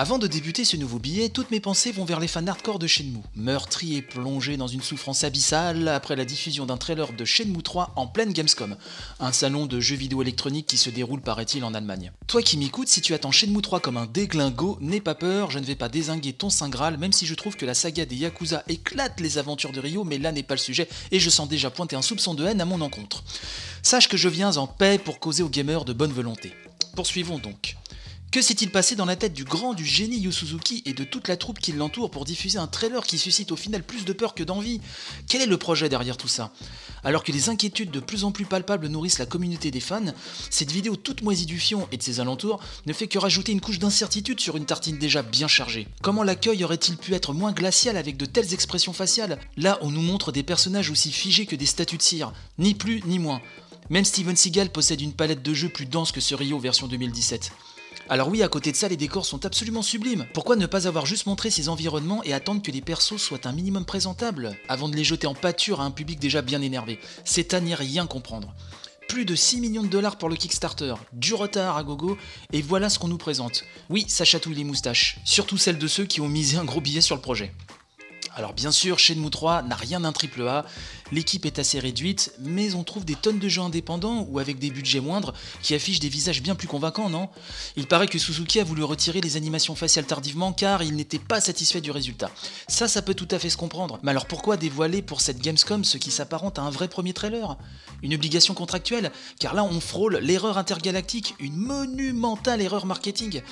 Avant de débuter ce nouveau billet, toutes mes pensées vont vers les fans hardcore de Shenmue, meurtris et plongés dans une souffrance abyssale après la diffusion d'un trailer de Shenmue 3 en pleine Gamescom, un salon de jeux vidéo électroniques qui se déroule paraît-il en Allemagne. Toi qui m'écoutes, si tu attends Shenmue 3 comme un déglingo, n'aie pas peur, je ne vais pas désinguer ton Saint Graal, même si je trouve que la saga des Yakuza éclate les aventures de Rio, mais là n'est pas le sujet, et je sens déjà pointer un soupçon de haine à mon encontre. Sache que je viens en paix pour causer aux gamers de bonne volonté. Poursuivons donc. Que s'est-il passé dans la tête du grand, du génie Yu Suzuki et de toute la troupe qui l'entoure pour diffuser un trailer qui suscite au final plus de peur que d'envie? Quel est le projet derrière tout ça? Alors que les inquiétudes de plus en plus palpables nourrissent la communauté des fans, cette vidéo toute moisie du fion et de ses alentours ne fait que rajouter une couche d'incertitude sur une tartine déjà bien chargée. Comment l'accueil aurait-il pu être moins glacial avec de telles expressions faciales? Là, on nous montre des personnages aussi figés que des statues de cire, ni plus ni moins. Même Steven Seagal possède une palette de jeux plus dense que ce Rio version 2017. Alors oui, à côté de ça, les décors sont absolument sublimes. Pourquoi ne pas avoir juste montré ces environnements et attendre que les persos soient un minimum présentables avant de les jeter en pâture à un public déjà bien énervé? C'est à n'y rien comprendre. Plus de 6 millions de dollars pour le Kickstarter, du retard à gogo, et voilà ce qu'on nous présente. Oui, ça chatouille les moustaches, surtout celles de ceux qui ont misé un gros billet sur le projet. Alors bien sûr, Shenmue 3 n'a rien d'un triple A, l'équipe est assez réduite, mais on trouve des tonnes de jeux indépendants ou avec des budgets moindres qui affichent des visages bien plus convaincants, non? Il paraît que Suzuki a voulu retirer les animations faciales tardivement car il n'était pas satisfait du résultat. Ça, ça peut tout à fait se comprendre, mais alors pourquoi dévoiler pour cette Gamescom ce qui s'apparente à un vrai premier trailer? Une obligation contractuelle? Car là on frôle l'erreur intergalactique, une monumentale erreur marketing.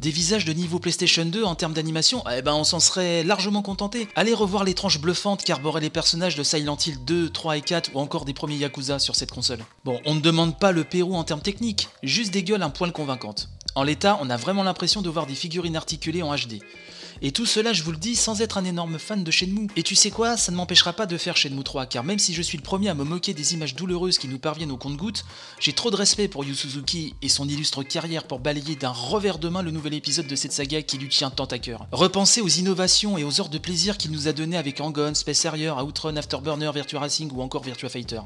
Des visages de niveau PlayStation 2 en termes d'animation, eh ben on s'en serait largement contenté. Allez revoir les tranches bluffantes qu'arboraient les personnages de Silent Hill 2, 3 et 4 ou encore des premiers Yakuza sur cette console. Bon, on ne demande pas le Pérou en termes techniques, juste des gueules un poil convaincantes. En l'état, on a vraiment l'impression de voir des figurines articulées en HD. Et tout cela, je vous le dis, sans être un énorme fan de Shenmue. Et tu sais quoi, ça ne m'empêchera pas de faire Shenmue 3, car même si je suis le premier à me moquer des images douloureuses qui nous parviennent au compte-gouttes, j'ai trop de respect pour Yu Suzuki et son illustre carrière pour balayer d'un revers de main le nouvel épisode de cette saga qui lui tient tant à cœur. Repenser aux innovations et aux heures de plaisir qu'il nous a donné avec Angon, Space Harrier, Outrun, Afterburner, Virtua Racing ou encore Virtua Fighter.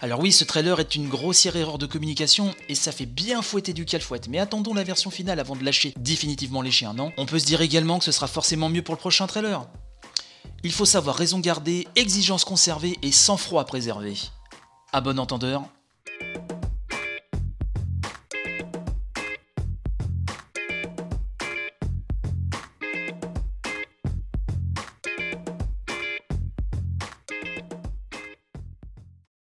Alors oui, ce trailer est une grossière erreur de communication et ça fait bien fouetter du calfouette, mais attendons la version finale avant de lâcher définitivement les chiens, non On peut se dire également que ce sera forcément mieux pour le prochain trailer. Il faut savoir raison garder, exigence conservée et sang-froid préservé. À bon entendeur,